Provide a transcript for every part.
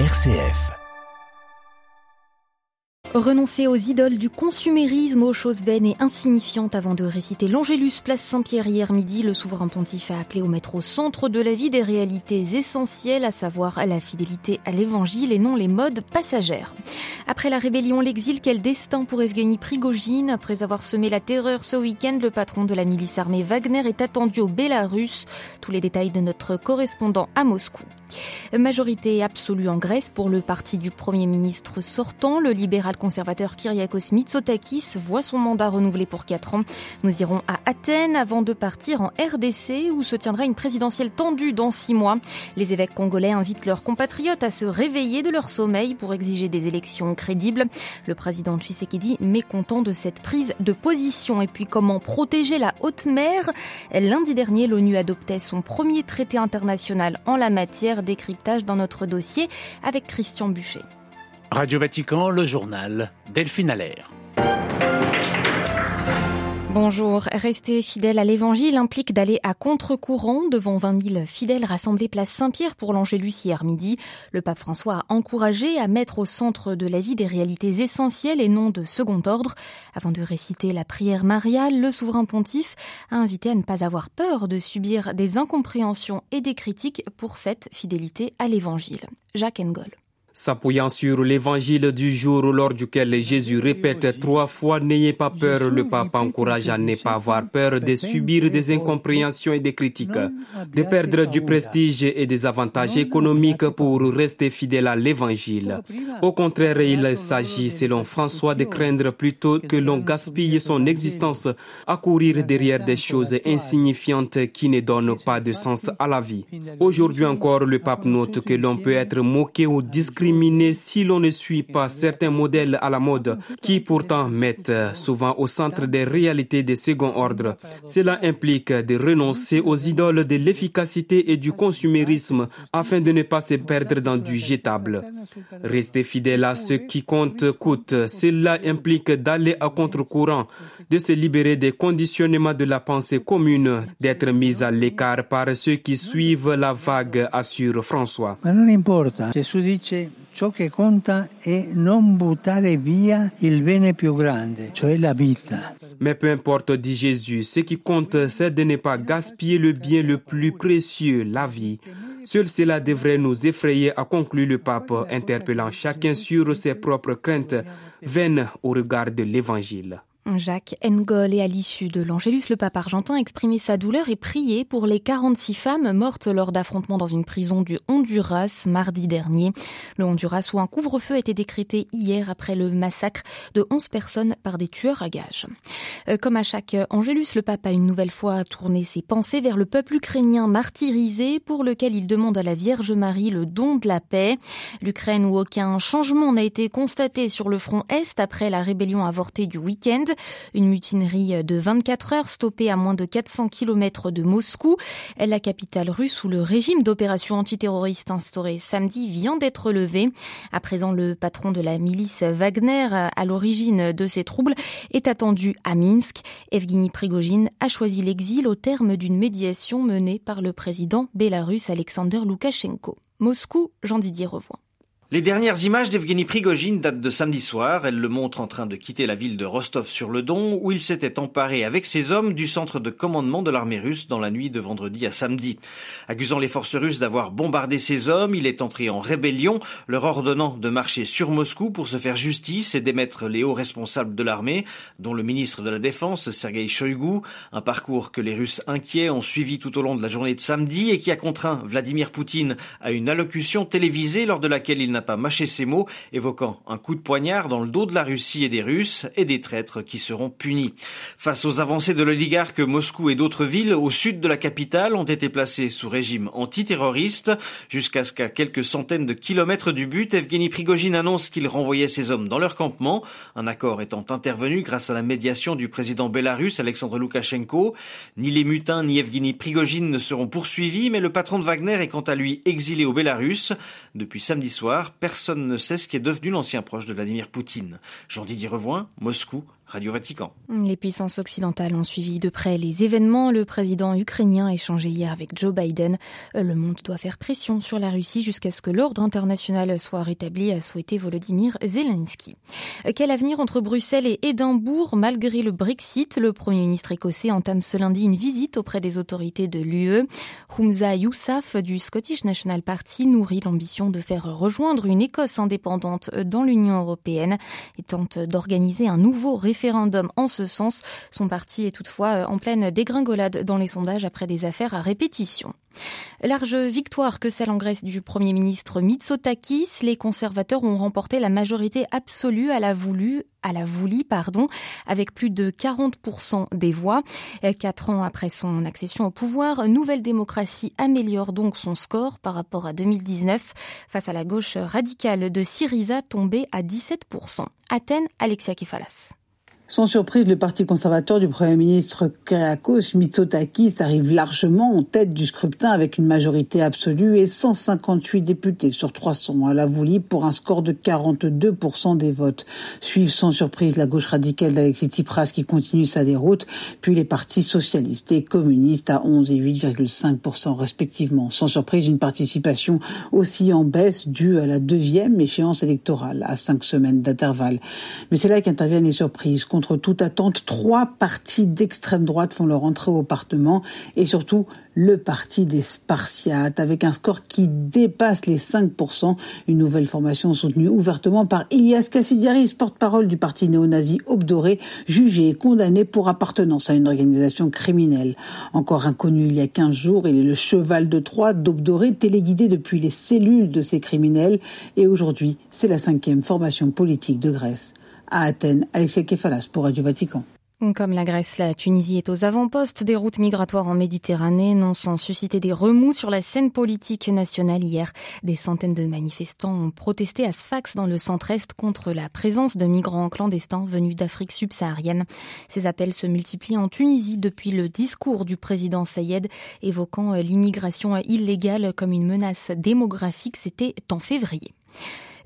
RCF. Renoncer aux idoles du consumérisme, aux choses vaines et insignifiantes avant de réciter l'Angélus place Saint-Pierre hier midi, le souverain pontife a appelé au mettre au centre de la vie des réalités essentielles, à savoir la fidélité à l'évangile et non les modes passagères. Après la rébellion, l'exil, quel destin pour Evgeny Prigogine? Après avoir semé la terreur ce week-end, le patron de la milice armée Wagner est attendu au Bélarus. Tous les détails de notre correspondant à Moscou. Majorité absolue en Grèce pour le parti du Premier ministre sortant. Le libéral conservateur Kyriakos Mitsotakis voit son mandat renouvelé pour 4 ans. Nous irons à Athènes avant de partir en RDC où se tiendra une présidentielle tendue dans 6 mois. Les évêques congolais invitent leurs compatriotes à se réveiller de leur sommeil pour exiger des élections crédibles. Le président Tshisekedi mécontent de cette prise de position. Et puis comment protéger la haute mer? Lundi dernier, l'ONU adoptait son premier traité international en la matière décryptage dans notre dossier avec Christian Buchet. Radio Vatican, le journal Delphine Allaire. Bonjour. Rester fidèle à l'évangile implique d'aller à contre-courant devant 20 000 fidèles rassemblés place Saint-Pierre pour l'Angélus hier midi. Le pape François a encouragé à mettre au centre de la vie des réalités essentielles et non de second ordre. Avant de réciter la prière mariale, le souverain pontife a invité à ne pas avoir peur de subir des incompréhensions et des critiques pour cette fidélité à l'évangile. Jacques Engol. S'appuyant sur l'évangile du jour lors duquel Jésus répète trois fois N'ayez pas peur, le pape encourage à ne pas avoir peur de subir des incompréhensions et des critiques, de perdre du prestige et des avantages économiques pour rester fidèle à l'évangile. Au contraire, il s'agit, selon François, de craindre plutôt que l'on gaspille son existence à courir derrière des choses insignifiantes qui ne donnent pas de sens à la vie. Aujourd'hui encore, le pape note que l'on peut être moqué ou discret si l'on ne suit pas certains modèles à la mode qui pourtant mettent souvent au centre des réalités de second ordre. Cela implique de renoncer aux idoles de l'efficacité et du consumérisme afin de ne pas se perdre dans du jetable. Rester fidèle à ce qui compte coûte. Cela implique d'aller à contre-courant, de se libérer des conditionnements de la pensée commune, d'être mis à l'écart par ceux qui suivent la vague, assure François. Ciò che conta è non buttare via il bene più grande, cioè la vita. Mais peu importe, dit Jésus, ce qui compte, c'est de ne pas gaspiller le bien le plus précieux, la vie. Seul cela devrait nous effrayer, a conclu le pape, interpellant chacun sur ses propres craintes vaines au regard de l'Évangile. Jacques Engol et à l'issue de l'Angélus, le pape argentin exprimait sa douleur et priait pour les 46 femmes mortes lors d'affrontements dans une prison du Honduras mardi dernier. Le Honduras où un couvre-feu a été décrété hier après le massacre de 11 personnes par des tueurs à gages. Euh, comme à chaque Angélus, le pape a une nouvelle fois tourné ses pensées vers le peuple ukrainien martyrisé pour lequel il demande à la Vierge Marie le don de la paix. L'Ukraine où aucun changement n'a été constaté sur le front Est après la rébellion avortée du week-end. Une mutinerie de 24 heures stoppée à moins de 400 km de Moscou. La capitale russe où le régime d'opération antiterroriste instauré samedi vient d'être levé. À présent, le patron de la milice Wagner à l'origine de ces troubles est attendu à Minsk. Evgeny Prigogine a choisi l'exil au terme d'une médiation menée par le président bélarus Alexander Loukachenko. Moscou, Jean-Didier Revoix. Les dernières images d'Evgeny Prigogine datent de samedi soir. Elles le montrent en train de quitter la ville de Rostov-sur-le-Don, où il s'était emparé avec ses hommes du centre de commandement de l'armée russe dans la nuit de vendredi à samedi. Accusant les forces russes d'avoir bombardé ses hommes, il est entré en rébellion, leur ordonnant de marcher sur Moscou pour se faire justice et d'émettre les hauts responsables de l'armée, dont le ministre de la Défense, Sergei Shoigu, un parcours que les Russes inquiets ont suivi tout au long de la journée de samedi et qui a contraint Vladimir Poutine à une allocution télévisée lors de laquelle il n'a pas mâché ses mots, évoquant un coup de poignard dans le dos de la Russie et des Russes et des traîtres qui seront punis. Face aux avancées de l'oligarque, Moscou et d'autres villes au sud de la capitale ont été placées sous régime antiterroriste, jusqu'à ce qu'à quelques centaines de kilomètres du but, Evgeny Prigogine annonce qu'il renvoyait ses hommes dans leur campement, un accord étant intervenu grâce à la médiation du président bélarus Alexandre Loukachenko. Ni les mutins ni Evgeny Prigogine ne seront poursuivis, mais le patron de Wagner est quant à lui exilé au Bélarus. Depuis samedi soir, personne ne sait ce qui est devenu l'ancien proche de Vladimir Poutine. Jean-Didier Revoin, Moscou, Les puissances occidentales ont suivi de près les événements. Le président ukrainien a échangé hier avec Joe Biden. Le monde doit faire pression sur la Russie jusqu'à ce que l'ordre international soit rétabli, a souhaité Volodymyr Zelensky. Quel avenir entre Bruxelles et Édimbourg malgré le Brexit? Le Premier ministre écossais entame ce lundi une visite auprès des autorités de l'UE. Humza Yousaf du Scottish National Party nourrit l'ambition de faire rejoindre une Écosse indépendante dans l'Union européenne et tente d'organiser un nouveau référendum en ce sens. Son parti est toutefois en pleine dégringolade dans les sondages après des affaires à répétition. Large victoire que celle en Grèce du Premier ministre Mitsotakis. Les conservateurs ont remporté la majorité absolue à la voulu à la Voulie, pardon, avec plus de 40% des voix. Quatre ans après son accession au pouvoir, Nouvelle Démocratie améliore donc son score par rapport à 2019 face à la gauche radicale de Syriza tombée à 17%. Athènes, Alexia Kefalas. Sans surprise, le parti conservateur du Premier ministre Kyriakos Mitsotakis arrive largement en tête du scrutin avec une majorité absolue et 158 députés sur 300 à la Voulie pour un score de 42% des votes. Suivent sans surprise la gauche radicale d'Alexis Tsipras qui continue sa déroute, puis les partis socialistes et communistes à 11 et 8,5% respectivement. Sans surprise, une participation aussi en baisse due à la deuxième échéance électorale à cinq semaines d'intervalle. Mais c'est là qu'interviennent les surprises contre toute attente, trois partis d'extrême droite font leur entrée au Parlement et surtout le parti des Spartiates avec un score qui dépasse les 5%, une nouvelle formation soutenue ouvertement par Ilias Kassidiaris, porte-parole du parti néo-nazi Obdoré, jugé et condamné pour appartenance à une organisation criminelle. Encore inconnu il y a 15 jours, il est le cheval de Troie d'Obdoré, téléguidé depuis les cellules de ces criminels. Et aujourd'hui, c'est la cinquième formation politique de Grèce à Athènes. Alexia Kefalas pour Radio Vatican. Comme la Grèce, la Tunisie est aux avant-postes des routes migratoires en Méditerranée, non sans susciter des remous sur la scène politique nationale hier. Des centaines de manifestants ont protesté à Sfax dans le centre-est contre la présence de migrants clandestins venus d'Afrique subsaharienne. Ces appels se multiplient en Tunisie depuis le discours du président Sayed évoquant l'immigration illégale comme une menace démographique. C'était en février.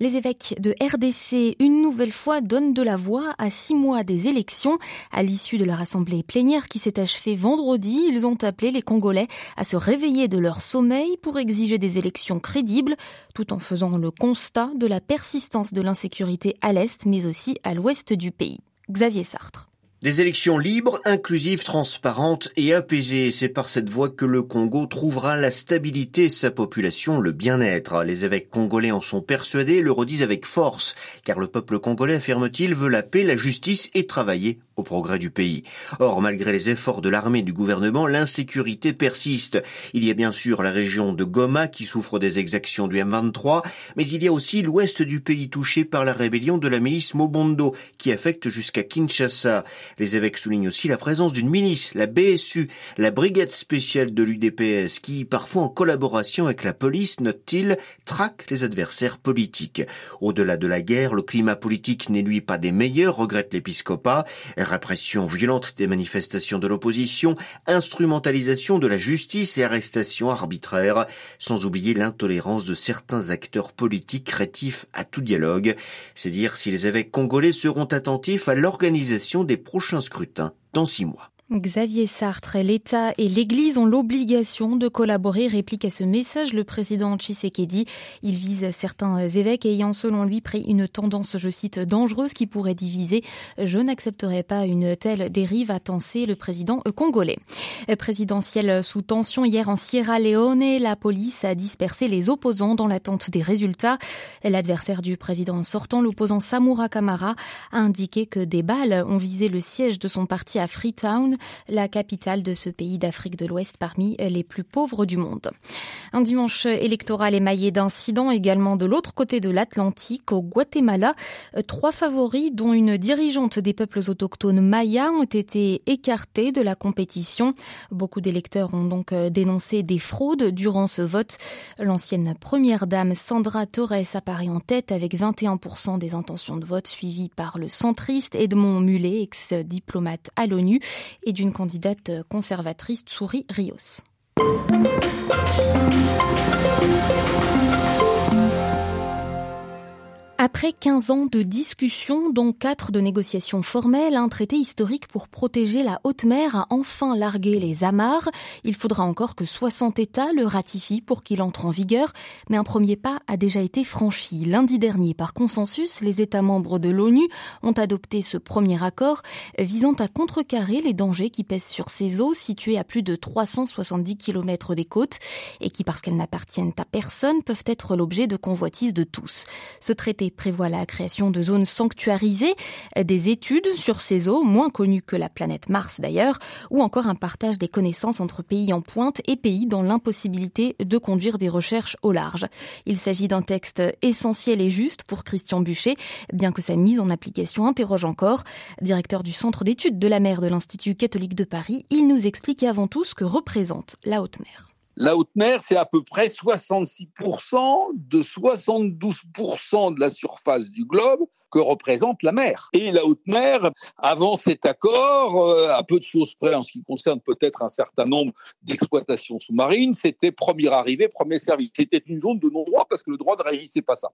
Les évêques de RDC, une nouvelle fois, donnent de la voix à six mois des élections. À l'issue de leur assemblée plénière qui s'est achevée vendredi, ils ont appelé les Congolais à se réveiller de leur sommeil pour exiger des élections crédibles, tout en faisant le constat de la persistance de l'insécurité à l'Est, mais aussi à l'Ouest du pays. Xavier Sartre. Des élections libres, inclusives, transparentes et apaisées. C'est par cette voie que le Congo trouvera la stabilité, sa population, le bien-être. Les évêques congolais en sont persuadés, le redisent avec force, car le peuple congolais, affirme-t-il, veut la paix, la justice et travailler au progrès du pays. Or, malgré les efforts de l'armée et du gouvernement, l'insécurité persiste. Il y a bien sûr la région de Goma qui souffre des exactions du M23, mais il y a aussi l'ouest du pays touché par la rébellion de la milice Mobondo qui affecte jusqu'à Kinshasa. Les évêques soulignent aussi la présence d'une milice, la BSU, la brigade spéciale de l'UDPS, qui, parfois en collaboration avec la police, note-t-il, traque les adversaires politiques. Au-delà de la guerre, le climat politique n'est lui pas des meilleurs, regrette l'épiscopat. Répression violente des manifestations de l'opposition, instrumentalisation de la justice et arrestation arbitraire, sans oublier l'intolérance de certains acteurs politiques rétifs à tout dialogue. C'est dire si les évêques congolais seront attentifs à l'organisation des prochains scrutins dans six mois. Xavier Sartre, l'État et l'Église ont l'obligation de collaborer, réplique à ce message le président Tshisekedi. Il vise certains évêques ayant selon lui pris une tendance, je cite, dangereuse qui pourrait diviser. Je n'accepterai pas une telle dérive, a tensé le président congolais. Présidentielle sous tension hier en Sierra Leone, la police a dispersé les opposants dans l'attente des résultats. L'adversaire du président sortant, l'opposant Samura Kamara, a indiqué que des balles ont visé le siège de son parti à Freetown la capitale de ce pays d'Afrique de l'Ouest parmi les plus pauvres du monde. Un dimanche électoral émaillé d'incidents également de l'autre côté de l'Atlantique, au Guatemala. Trois favoris, dont une dirigeante des peuples autochtones mayas, ont été écartés de la compétition. Beaucoup d'électeurs ont donc dénoncé des fraudes durant ce vote. L'ancienne première dame Sandra Torres apparaît en tête avec 21% des intentions de vote, suivie par le centriste Edmond Mulet, ex-diplomate à l'ONU, et d'une candidate conservatrice, Tsuri Rios. Après 15 ans de discussions, dont 4 de négociations formelles, un traité historique pour protéger la haute mer a enfin largué les amarres. Il faudra encore que 60 États le ratifient pour qu'il entre en vigueur, mais un premier pas a déjà été franchi. Lundi dernier, par consensus, les États membres de l'ONU ont adopté ce premier accord visant à contrecarrer les dangers qui pèsent sur ces eaux situées à plus de 370 km des côtes et qui, parce qu'elles n'appartiennent à personne, peuvent être l'objet de convoitises de tous. Ce traité prévoit la création de zones sanctuarisées, des études sur ces eaux, moins connues que la planète Mars d'ailleurs, ou encore un partage des connaissances entre pays en pointe et pays dans l'impossibilité de conduire des recherches au large. Il s'agit d'un texte essentiel et juste pour Christian Bûcher, bien que sa mise en application interroge encore. Directeur du Centre d'études de la mer de l'Institut catholique de Paris, il nous explique avant tout ce que représente la haute mer. La haute mer, c'est à peu près 66% de 72% de la surface du globe que représente la mer. Et la haute mer, avant cet accord, euh, à peu de choses près en ce qui concerne peut-être un certain nombre d'exploitations sous-marines, c'était premier arrivé, premier servi. C'était une zone de non-droit parce que le droit ne régissait pas ça.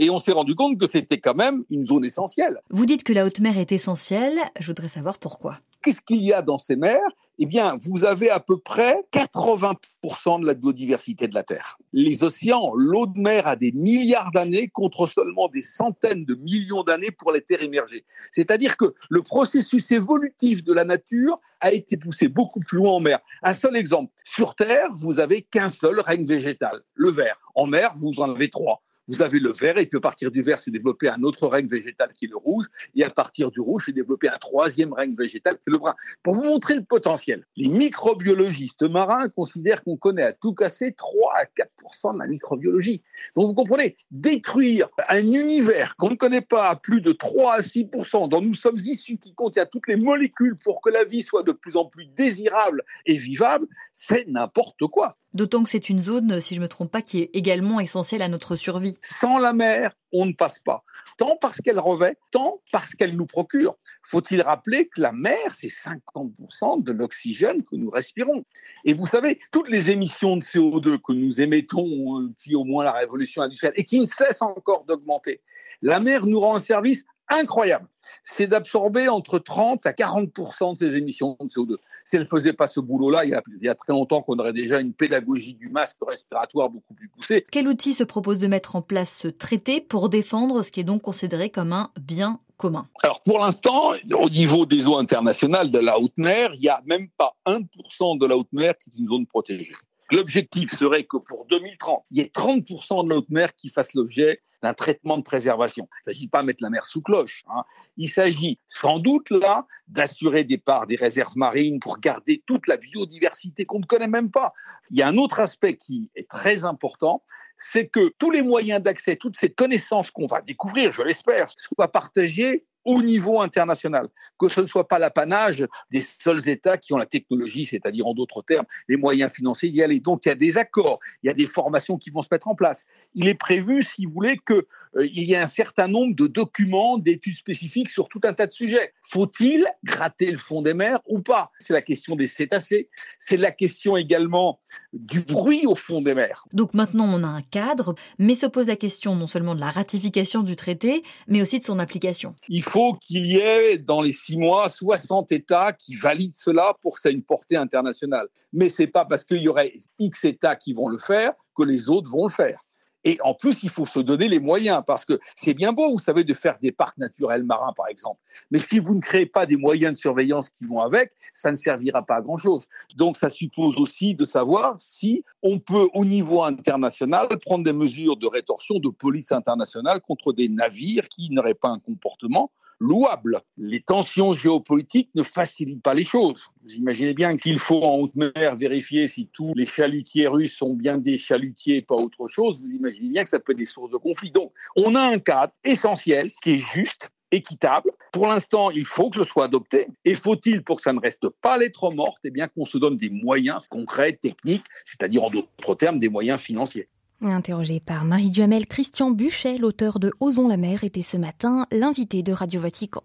Et on s'est rendu compte que c'était quand même une zone essentielle. Vous dites que la haute mer est essentielle, je voudrais savoir pourquoi. Qu'est-ce qu'il y a dans ces mers? Eh bien, vous avez à peu près 80% de la biodiversité de la Terre. Les océans, l'eau de mer a des milliards d'années contre seulement des centaines de millions d'années pour les terres émergées. C'est-à-dire que le processus évolutif de la nature a été poussé beaucoup plus loin en mer. Un seul exemple. Sur Terre, vous avez qu'un seul règne végétal, le ver. En mer, vous en avez trois vous avez le vert, et puis à partir du vert, c'est développé un autre règne végétal qui est le rouge, et à partir du rouge, c'est développé un troisième règne végétal qui est le brun. Pour vous montrer le potentiel, les microbiologistes marins considèrent qu'on connaît à tout casser 3 à 4% de la microbiologie. Donc vous comprenez, détruire un univers qu'on ne connaît pas à plus de 3 à 6% dont nous sommes issus, qui contient toutes les molécules pour que la vie soit de plus en plus désirable et vivable, c'est n'importe quoi. D'autant que c'est une zone, si je ne me trompe pas, qui est également essentielle à notre survie. Sans la mer, on ne passe pas. Tant parce qu'elle revêt, tant parce qu'elle nous procure. Faut-il rappeler que la mer, c'est 50% de l'oxygène que nous respirons. Et vous savez, toutes les émissions de CO2 que nous émettons depuis au moins la révolution industrielle et qui ne cessent encore d'augmenter, la mer nous rend un service incroyable. C'est d'absorber entre 30 à 40% de ces émissions de CO2. Si elle ne faisait pas ce boulot-là, il, y a très longtemps qu'on aurait déjà une pédagogie du masque respiratoire beaucoup plus poussée. Quel outil se propose de mettre en place ce traité pour défendre ce qui est donc considéré comme un bien commun? Alors pour l'instant, au niveau des eaux internationales de la haute mer, il n'y a même pas 1% de la haute mer qui est une zone protégée. L'objectif serait que pour 2030, il y ait 30% de haute mer qui fasse l'objet d'un traitement de préservation. Il ne s'agit pas de mettre la mer sous cloche. Hein. Il s'agit sans doute là d'assurer des parts des réserves marines pour garder toute la biodiversité qu'on ne connaît même pas. Il y a un autre aspect qui est très important, c'est que tous les moyens d'accès, toutes ces connaissances qu'on va découvrir, je l'espère, soient partagés au niveau international, que ce ne soit pas l'apanage des seuls États qui ont la technologie, c'est-à-dire en d'autres termes les moyens financiers d'y aller. Donc il y a des accords, il y a des formations qui vont se mettre en place. Il est prévu, si vous voulez, que il y a un certain nombre de documents, d'études spécifiques sur tout un tas de sujets. Faut-il gratter le fond des mers ou pas? C'est la question des cétacés. C'est la question également du bruit au fond des mers. Donc maintenant, on a un cadre, mais se pose la question non seulement de la ratification du traité, mais aussi de son application. Il faut qu'il y ait dans les six mois 60 États qui valident cela pour que ça ait une portée internationale. Mais c'est pas parce qu'il y aurait X États qui vont le faire que les autres vont le faire. Et en plus, il faut se donner les moyens, parce que c'est bien beau, vous savez, de faire des parcs naturels marins, par exemple. Mais si vous ne créez pas des moyens de surveillance qui vont avec, ça ne servira pas à grand-chose. Donc, ça suppose aussi de savoir si on peut, au niveau international, prendre des mesures de rétorsion, de police internationale contre des navires qui n'auraient pas un comportement louable. Les tensions géopolitiques ne facilitent pas les choses. Vous imaginez bien que s'il faut en haute mer vérifier si tous les chalutiers russes sont bien des chalutiers et pas autre chose, vous imaginez bien que ça peut être des sources de conflit. Donc, on a un cadre essentiel qui est juste, équitable. Pour l'instant, il faut que ce soit adopté. Et faut-il, pour que ça ne reste pas lettre morte, eh bien qu'on se donne des moyens concrets, techniques, c'est-à-dire en d'autres termes des moyens financiers. Interrogé par Marie Duhamel, Christian Buchet, l'auteur de Osons la mer, était ce matin l'invité de Radio Vatican.